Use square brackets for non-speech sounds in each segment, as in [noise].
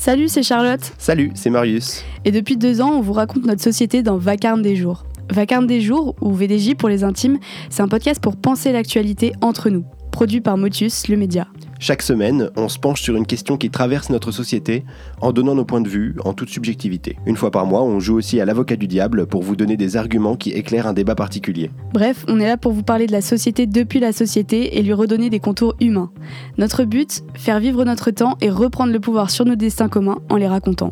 Salut, c'est Charlotte. Salut, c'est Marius. Et depuis deux ans, on vous raconte notre société dans Vacarme des jours. Vacarme des jours, ou VDJ pour les intimes, c'est un podcast pour penser l'actualité entre nous, produit par Motus, le média. Chaque semaine, on se penche sur une question qui traverse notre société en donnant nos points de vue en toute subjectivité. Une fois par mois, on joue aussi à l'avocat du diable pour vous donner des arguments qui éclairent un débat particulier. Bref, on est là pour vous parler de la société depuis la société et lui redonner des contours humains. Notre but, faire vivre notre temps et reprendre le pouvoir sur nos destins communs en les racontant.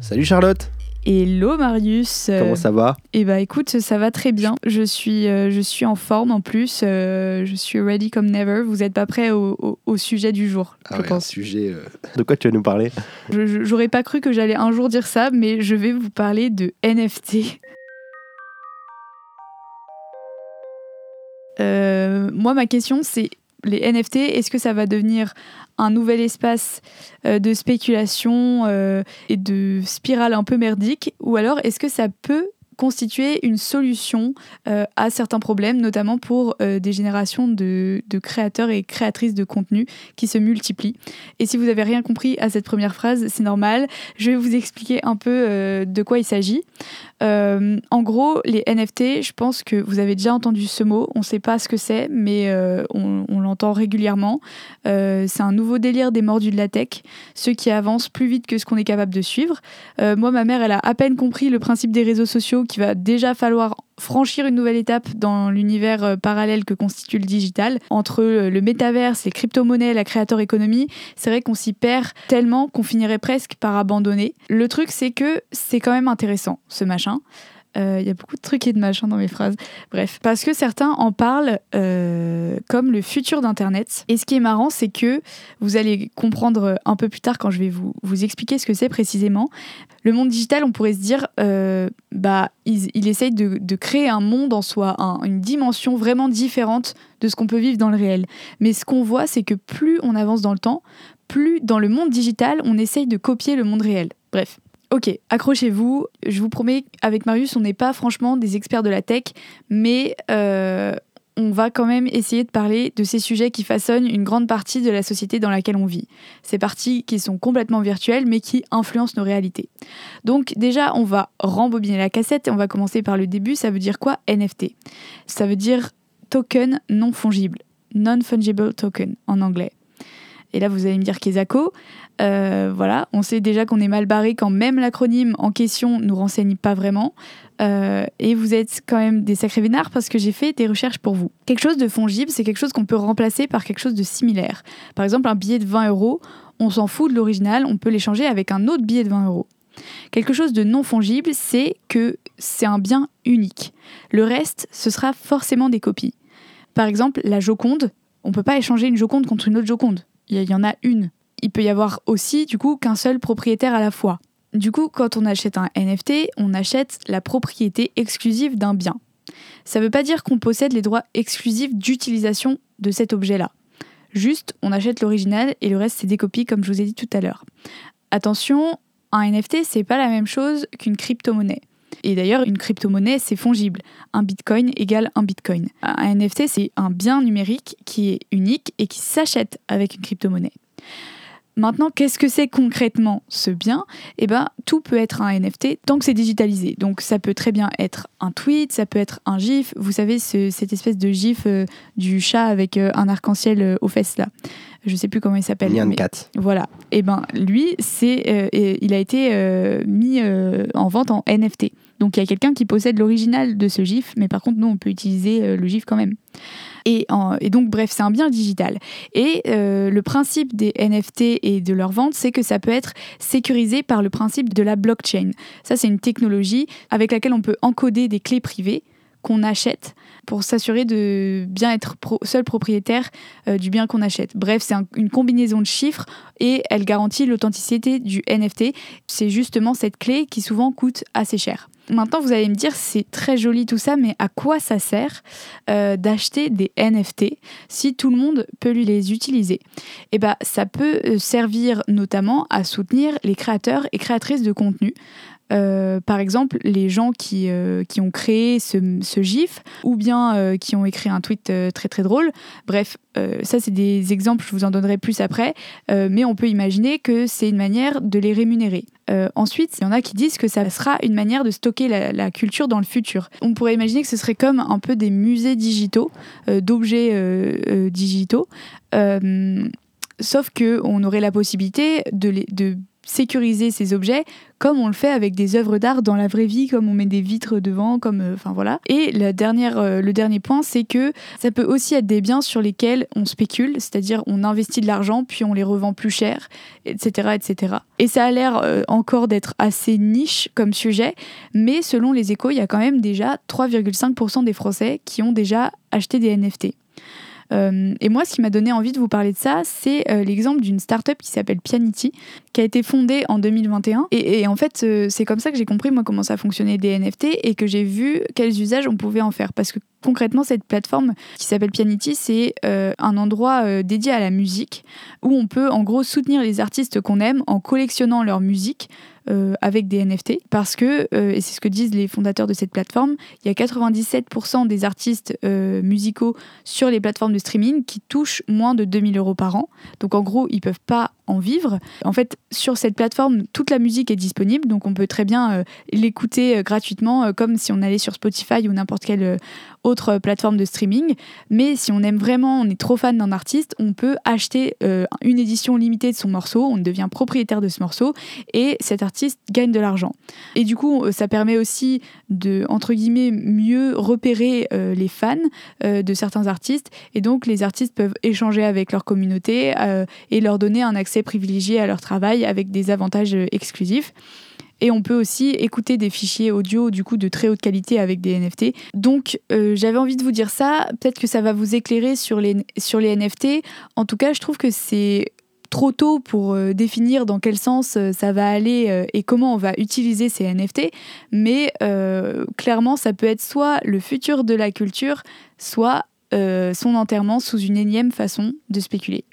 Salut Charlotte Hello Marius. Comment ça va? Eh bah écoute, ça va très bien. Je suis, euh, je suis en forme en plus. euh, je suis ready comme never. Vous n'êtes pas prêt au, au- au sujet du jour, Ah je ouais, un pense. sujet. euh, De quoi tu vas nous parler? J'aurais pas cru que j'allais un jour dire ça, mais je vais vous parler de NFT. Euh, moi, ma question, c'est les NFT, est-ce que ça va devenir un nouvel espace euh, de spéculation euh, et de spirale un peu merdique Ou alors, est-ce que ça peut constituer une solution euh, à certains problèmes, notamment pour euh, des générations de, créateurs et créatrices de contenu qui se multiplient Et si vous n'avez rien compris à cette première phrase, c'est normal. Je vais vous expliquer un peu euh, de quoi il s'agit. En gros, les NFT, je pense que vous avez déjà entendu ce mot. On ne sait pas ce que c'est, mais on, on l'entend régulièrement. C'est un nouveau délire des mordus de la tech, ceux qui avancent plus vite que ce qu'on est capable de suivre. Moi, ma mère, elle a à peine compris le principe des réseaux sociaux qu'il va déjà falloir franchir une nouvelle étape dans l'univers euh, parallèle que constitue le digital. Entre euh, le métaverse, les crypto-monnaies, la créateur économie, c'est vrai qu'on s'y perd tellement qu'on finirait presque par abandonner. Le truc, c'est que c'est quand même intéressant, ce machin. Euh, Il y a beaucoup de trucs et de machins dans mes phrases. Bref, parce que certains en parlent euh, comme le futur d'Internet. Et ce qui est marrant, c'est que vous allez comprendre un peu plus tard quand je vais vous, vous expliquer ce que c'est précisément. Le monde digital, on pourrait se dire, euh, bah, il, essaye de, créer un monde en soi, un- une dimension vraiment différente de ce qu'on peut vivre dans le réel. Mais ce qu'on voit, c'est que plus on avance dans le temps, plus dans le monde digital, on essaye de copier le monde réel. Bref. Ok, accrochez-vous. Je vous promets, avec Marius, on n'est pas franchement des experts de la tech, mais euh, on va quand même essayer de parler de ces sujets qui façonnent une grande partie de la société dans laquelle on vit. Ces parties qui sont complètement virtuelles, mais qui influencent nos réalités. Donc déjà, on va rembobiner la cassette et on va commencer par le début. Ça veut dire quoi NFT Ça veut dire token non fongible, non-fungible token en anglais. Et là, vous allez me dire Kezako. Euh, voilà, on sait déjà qu'on est mal barré quand même l'acronyme en question nous renseigne pas vraiment. Euh, et vous êtes quand même des sacrés vénards parce que j'ai fait des recherches pour vous. Quelque chose de fongible, c'est quelque chose qu'on peut remplacer par quelque chose de similaire. Par exemple, un billet de 20 euros, on s'en fout de l'original, on peut l'échanger avec un autre billet de 20 euros. Quelque chose de non fongible, c'est que c'est un bien unique. Le reste, ce sera forcément des copies. Par exemple, la Joconde, on ne peut pas échanger une Joconde contre une autre Joconde. Il y, en a une. Il peut y avoir aussi, du coup, qu'un seul propriétaire à la fois. Du coup, quand on achète un NFT, on achète la propriété exclusive d'un bien. Ça ne veut pas dire qu'on possède les droits exclusifs d'utilisation de cet objet-là. Juste, on achète l'original et le reste, c'est des copies, comme je vous ai dit tout à l'heure. Attention, un NFT, c'est pas la même chose qu'une crypto-monnaie. Et d'ailleurs, une crypto-monnaie, c'est fongible. Un bitcoin égale un bitcoin. Un NFT, c'est un bien numérique qui est unique et qui s'achète avec une crypto-monnaie. Maintenant, qu'est-ce que c'est concrètement ce bien? Eh ben, tout peut être un NFT tant que c'est digitalisé. Donc, ça peut très bien être un tweet, ça peut être un GIF. Vous savez, ce- cette espèce de GIF euh, du chat avec euh, un arc-en-ciel euh, aux fesses là. Je sais plus comment il s'appelle. Nyan Cat. voilà. Et ben lui, c'est, euh, il a été mis en vente en NFT. Donc il y a quelqu'un qui possède l'original de ce GIF, mais par contre nous on peut utiliser le GIF quand même. Et, donc bref, c'est un bien digital. Et euh, le principe des NFT et de leur vente, c'est que ça peut être sécurisé par le principe de la blockchain. Ça, c'est une technologie avec laquelle on peut encoder des clés privées qu'on achète pour s'assurer de bien être seul propriétaire euh, du bien qu'on achète. Bref, c'est un- une combinaison de chiffres et elle garantit l'authenticité du NFT. C'est justement cette clé qui souvent coûte assez cher. Maintenant, vous allez me dire, c'est très joli tout ça, mais à quoi ça sert euh, d'acheter des NFT si tout le monde peut les utiliser? Eh ben, ça peut euh, servir notamment à soutenir les créateurs et créatrices de contenu euh, par exemple, les gens qui, ont créé ce, GIF ou bien qui ont écrit un tweet très très drôle. Bref, ça c'est des exemples, je vous en donnerai plus après, mais on peut imaginer que c'est une manière de les rémunérer. Ensuite, il y en a qui disent que ça sera une manière de stocker la, culture dans le futur. On pourrait imaginer que ce serait comme un peu des musées digitaux, d'objets digitaux. sauf qu'on aurait la possibilité de, les, de sécuriser ces objets comme on le fait avec des œuvres d'art dans la vraie vie, comme on met des vitres devant, comme euh, enfin voilà. Et la dernière, euh, le dernier point, c'est que ça peut aussi être des biens sur lesquels on spécule, c'est-à-dire on investit de l'argent puis on les revend plus cher, etc., etc. Et ça a l'air euh, encore d'être assez niche comme sujet, mais selon les échos, il y a quand même déjà 3,5% des Français qui ont déjà acheté des NFT. Euh, et moi, ce qui m'a donné envie de vous parler de ça, c'est euh, l'exemple d'une startup qui s'appelle Pianity, qui a été fondée en 2021. Et, en fait, euh, c'est comme ça que j'ai compris, moi, comment ça fonctionnait des NFT et que j'ai vu quels usages on pouvait en faire. Parce que concrètement, cette plateforme qui s'appelle Pianity, c'est un endroit dédié à la musique où on peut, en gros, soutenir les artistes qu'on aime en collectionnant leur musique euh, avec des NFT parce que, euh, et c'est ce que disent les fondateurs de cette plateforme, il y a 97% des artistes euh, musicaux sur les plateformes de streaming qui touchent moins de 2000 euros par an. Donc en gros, ils peuvent pas en vivre. En fait, sur cette plateforme, toute la musique est disponible, donc on peut très bien l'écouter gratuitement, comme si on allait sur Spotify ou n'importe quelle autre plateforme de streaming. Mais si on aime vraiment, on est trop fan d'un artiste, on peut acheter une édition limitée de son morceau, on devient propriétaire de ce morceau, et cet artiste gagne de l'argent. Et du coup, ça permet aussi de, entre guillemets, mieux repérer euh, les fans euh, de certains artistes. Et donc, les artistes peuvent échanger avec leur communauté euh, et leur donner un accès privilégié à leur travail avec des avantages exclusifs. Et on peut aussi écouter des fichiers audio du coup de très haute qualité avec des NFT. Donc j'avais envie de vous dire ça. Peut-être que ça va vous éclairer sur les, sur les NFT. En tout cas, je trouve que c'est trop tôt pour euh, définir dans quel sens euh, ça va aller euh, et comment on va utiliser ces NFT, mais clairement, ça peut être soit le futur de la culture, soit son enterrement sous une énième façon de spéculer.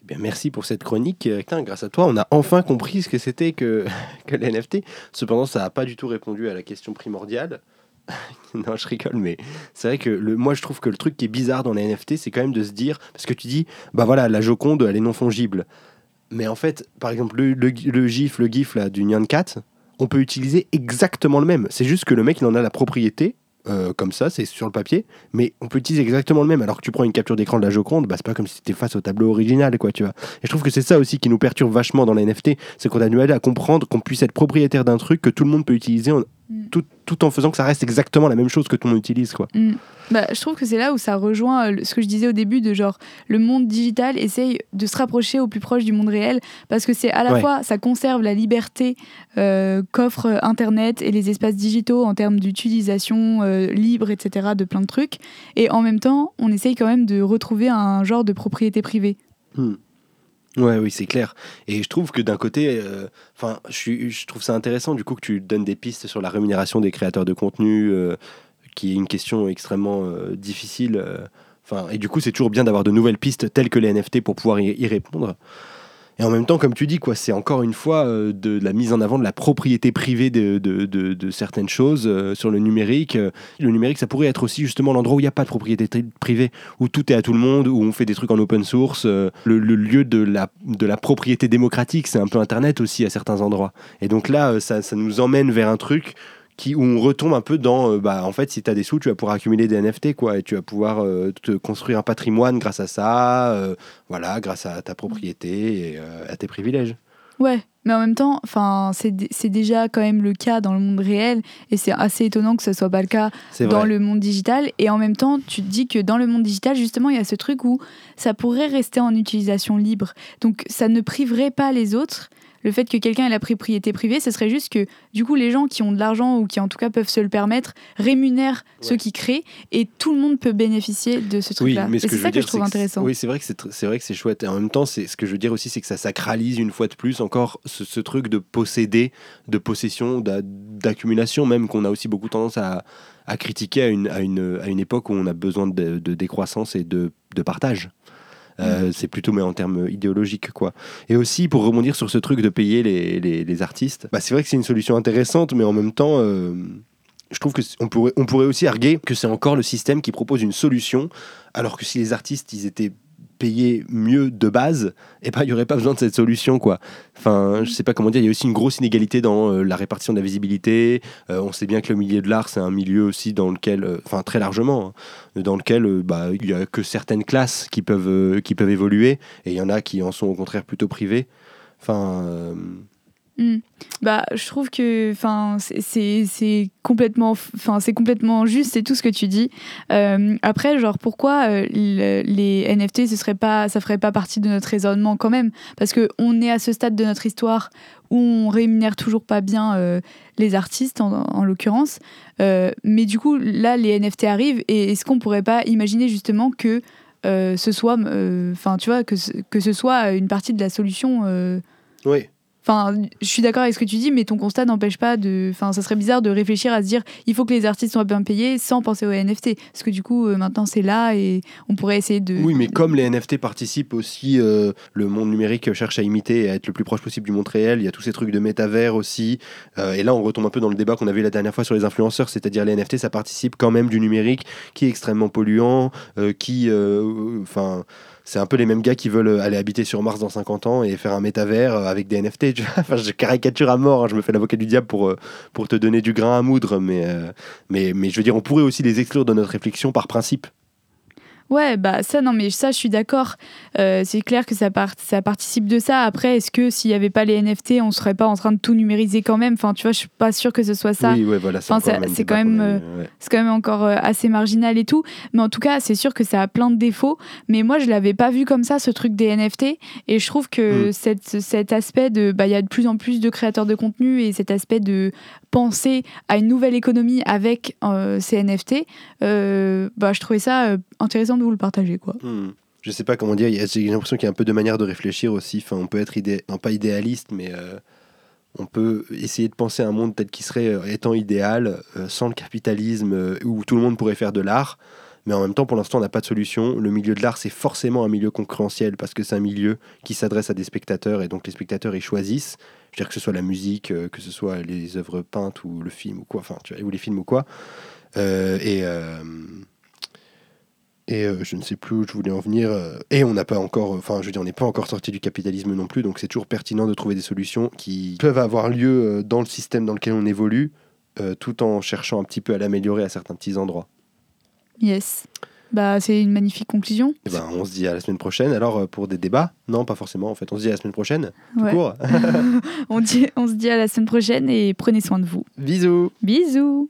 Eh bien, merci pour cette chronique. grâce à toi, on a enfin compris ce que c'était que, [laughs] que les NFT. Cependant, ça n'a pas du tout répondu à la question primordiale. [laughs] non, je rigole, mais c'est vrai que moi, je trouve que le truc qui est bizarre dans les NFT, c'est quand même de se dire, parce que tu dis, bah voilà, la Joconde, elle est non fongible. Mais en fait, par exemple, le, le, GIF, le GIF là, du Nyan Cat, on peut utiliser exactement le même. C'est juste que le mec, il en a la propriété, euh, comme ça, c'est sur le papier, mais on peut utiliser exactement le même. Alors que tu prends une capture d'écran de la Joconde, bah, c'est pas comme si c'était face au tableau original, quoi, tu vois. Et je trouve que c'est ça aussi qui nous perturbe vachement dans les NFT, c'est qu'on a du mal à comprendre qu'on puisse être propriétaire d'un truc que tout le monde peut utiliser. Tout, tout, en faisant que ça reste exactement la même chose que tout le monde utilise. Quoi. Mm. Bah, je trouve que c'est là où ça rejoint euh, ce que je disais au début de genre le monde digital essaye de se rapprocher au plus proche du monde réel parce que c'est à la fois ça conserve la liberté euh, qu'offre Internet et les espaces digitaux en termes d'utilisation euh, libre, etc. de plein de trucs et en même temps on essaye quand même de retrouver un genre de propriété privée. Hmm. Ouais, oui, c'est clair. Et je trouve que d'un côté, euh, enfin, je, je, trouve ça intéressant du coup que tu donnes des pistes sur la rémunération des créateurs de contenu, euh, qui est une question extrêmement euh, difficile. Enfin, et du coup, c'est toujours bien d'avoir de nouvelles pistes telles que les NFT pour pouvoir y répondre. Et en même temps, comme tu dis, quoi, c'est encore une fois euh, de, la mise en avant de la propriété privée de, certaines choses euh, sur le numérique. Le numérique, ça pourrait être aussi justement l'endroit où il n'y a pas de propriété privée, où tout est à tout le monde, où on fait des trucs en open source. Euh, le, lieu de la, propriété démocratique, c'est un peu Internet aussi à certains endroits. Et donc là, ça nous emmène vers un truc qui, où on retombe un peu dans, euh, bah, en fait, si tu as des sous, tu vas pouvoir accumuler des NFT, quoi, et tu vas pouvoir euh, te construire un patrimoine grâce à ça, euh, voilà, grâce à ta propriété et à tes privilèges. Ouais, mais en même temps, enfin, c'est déjà quand même le cas dans le monde réel, et c'est assez étonnant que ce soit pas le cas dans le monde digital. Et en même temps, tu te dis que dans le monde digital, justement, il y a ce truc où ça pourrait rester en utilisation libre, donc ça ne priverait pas les autres le fait que quelqu'un ait la propriété privée, ce serait juste que du coup les gens qui ont de l'argent ou qui en tout cas peuvent se le permettre rémunèrent ceux qui créent et tout le monde peut bénéficier de ce truc-là. Oui, c'est ça que je trouve intéressant. oui, c'est vrai que c'est chouette. Et en même temps, ce que je veux dire aussi, c'est que ça sacralise une fois de plus encore ce, truc de posséder, de possession, d'accumulation même qu'on a aussi beaucoup tendance à, critiquer à une, à, une, à une époque où on a besoin de, décroissance et de, de partage. Euh, c'est plutôt mais en termes idéologiques quoi. Et aussi pour rebondir sur ce truc de payer les, les, les artistes, bah, c'est vrai que c'est une solution intéressante, mais en même temps, euh, je trouve que on pourrait, on pourrait aussi arguer que c'est encore le système qui propose une solution, alors que si les artistes ils étaient payés mieux de base, et eh ben il y aurait pas besoin de cette solution quoi. Enfin, je sais pas comment dire, il y a aussi une grosse inégalité dans euh, la répartition de la visibilité. Euh, on sait bien que le milieu de l'art c'est un milieu aussi dans lequel, euh, enfin très largement, hein, dans lequel bah il y a que certaines classes qui peuvent qui peuvent évoluer, et il y en a qui en sont au contraire plutôt privées. Enfin Hmm. Bah, je trouve que c'est complètement complètement juste c'est tout ce que tu dis. Euh, après genre pourquoi euh, les NFT ce serait pas ça ferait pas partie de notre raisonnement quand même? Parce que on est à ce stade de notre histoire où on rémunère toujours pas bien euh, les artistes en, l'occurrence. mais du coup là les NFT arrivent et est-ce qu'on pourrait pas imaginer justement que ce soit enfin tu vois que que ce soit une partie de la solution. oui. Enfin, je suis d'accord avec ce que tu dis, mais ton constat n'empêche pas de. Enfin, ça serait bizarre de réfléchir à se dire il faut que les artistes soient bien payés sans penser aux NFT. Parce que du coup, euh, maintenant, c'est là et on pourrait essayer de. Oui, mais comme les NFT participent aussi, euh, le monde numérique cherche à imiter et à être le plus proche possible du monde réel. Il y a tous ces trucs de métavers aussi. Euh, et là, on retombe un peu dans le débat qu'on avait la dernière fois sur les influenceurs, c'est-à-dire les NFT, ça participe quand même du numérique qui est extrêmement polluant, qui. Enfin c'est un peu les mêmes gars qui veulent aller habiter sur Mars dans 50 ans et faire un métavers euh, avec des NFT. [laughs] enfin, je caricature à mort, hein, je me fais l'avocat du diable pour, euh, pour te donner du grain à moudre, mais, euh, mais, mais je veux dire, on pourrait aussi les exclure de notre réflexion par principe. Ouais, bah ça, non, mais ça, je suis d'accord. Euh, c'est clair que ça, ça participe de ça. Après, est-ce que s'il n'y avait pas les NFT, on serait pas en train de tout numériser quand même? Enfin, tu vois, je suis pas sûre que ce soit ça. Oui, ouais, voilà, c'est quand même, euh, c'est quand même encore euh, assez marginal et tout. Mais en tout cas, c'est sûr que ça a plein de défauts. Mais moi, je l'avais pas vu comme ça, ce truc des NFT. Et je trouve que mm. cette, cet aspect de, bah, il y a de plus en plus de créateurs de contenu et cet aspect de penser à une nouvelle économie avec ces NFT, bah, je trouvais ça intéressant vous le partager. Quoi. Hmm. Je sais pas comment dire, j'ai l'impression qu'il y a un peu de manière de réfléchir aussi. On peut être pas idéaliste, mais euh, on peut essayer de penser à un monde tel qui serait euh, étant idéal, euh, sans le capitalisme, où tout le monde pourrait faire de l'art. Mais en même temps, pour l'instant, on n'a pas de solution. Le milieu de l'art, c'est forcément un milieu concurrentiel parce que c'est un milieu qui s'adresse à des spectateurs et donc les spectateurs, ils choisissent. Je veux dire que ce soit la musique, que ce soit les œuvres peintes ou le film ou quoi, enfin, tu vois, ou les films ou quoi. et et euh, je ne sais plus où je voulais en venir. Euh, et on n'a pas encore, enfin, je veux dire, on n'est pas encore sorti du capitalisme non plus, donc c'est toujours pertinent de trouver des solutions qui peuvent avoir lieu euh, dans le système dans lequel on évolue, tout en cherchant un petit peu à l'améliorer à certains petits endroits. Yes. Bah, c'est une magnifique conclusion. Et eh ben, on se dit à la semaine prochaine. Alors, pour des débats? Non, pas forcément. En fait, on se dit à la semaine prochaine. Tout court. [laughs] [laughs] on, dit, on se dit à la semaine prochaine et prenez soin de vous. Bisous. Bisous.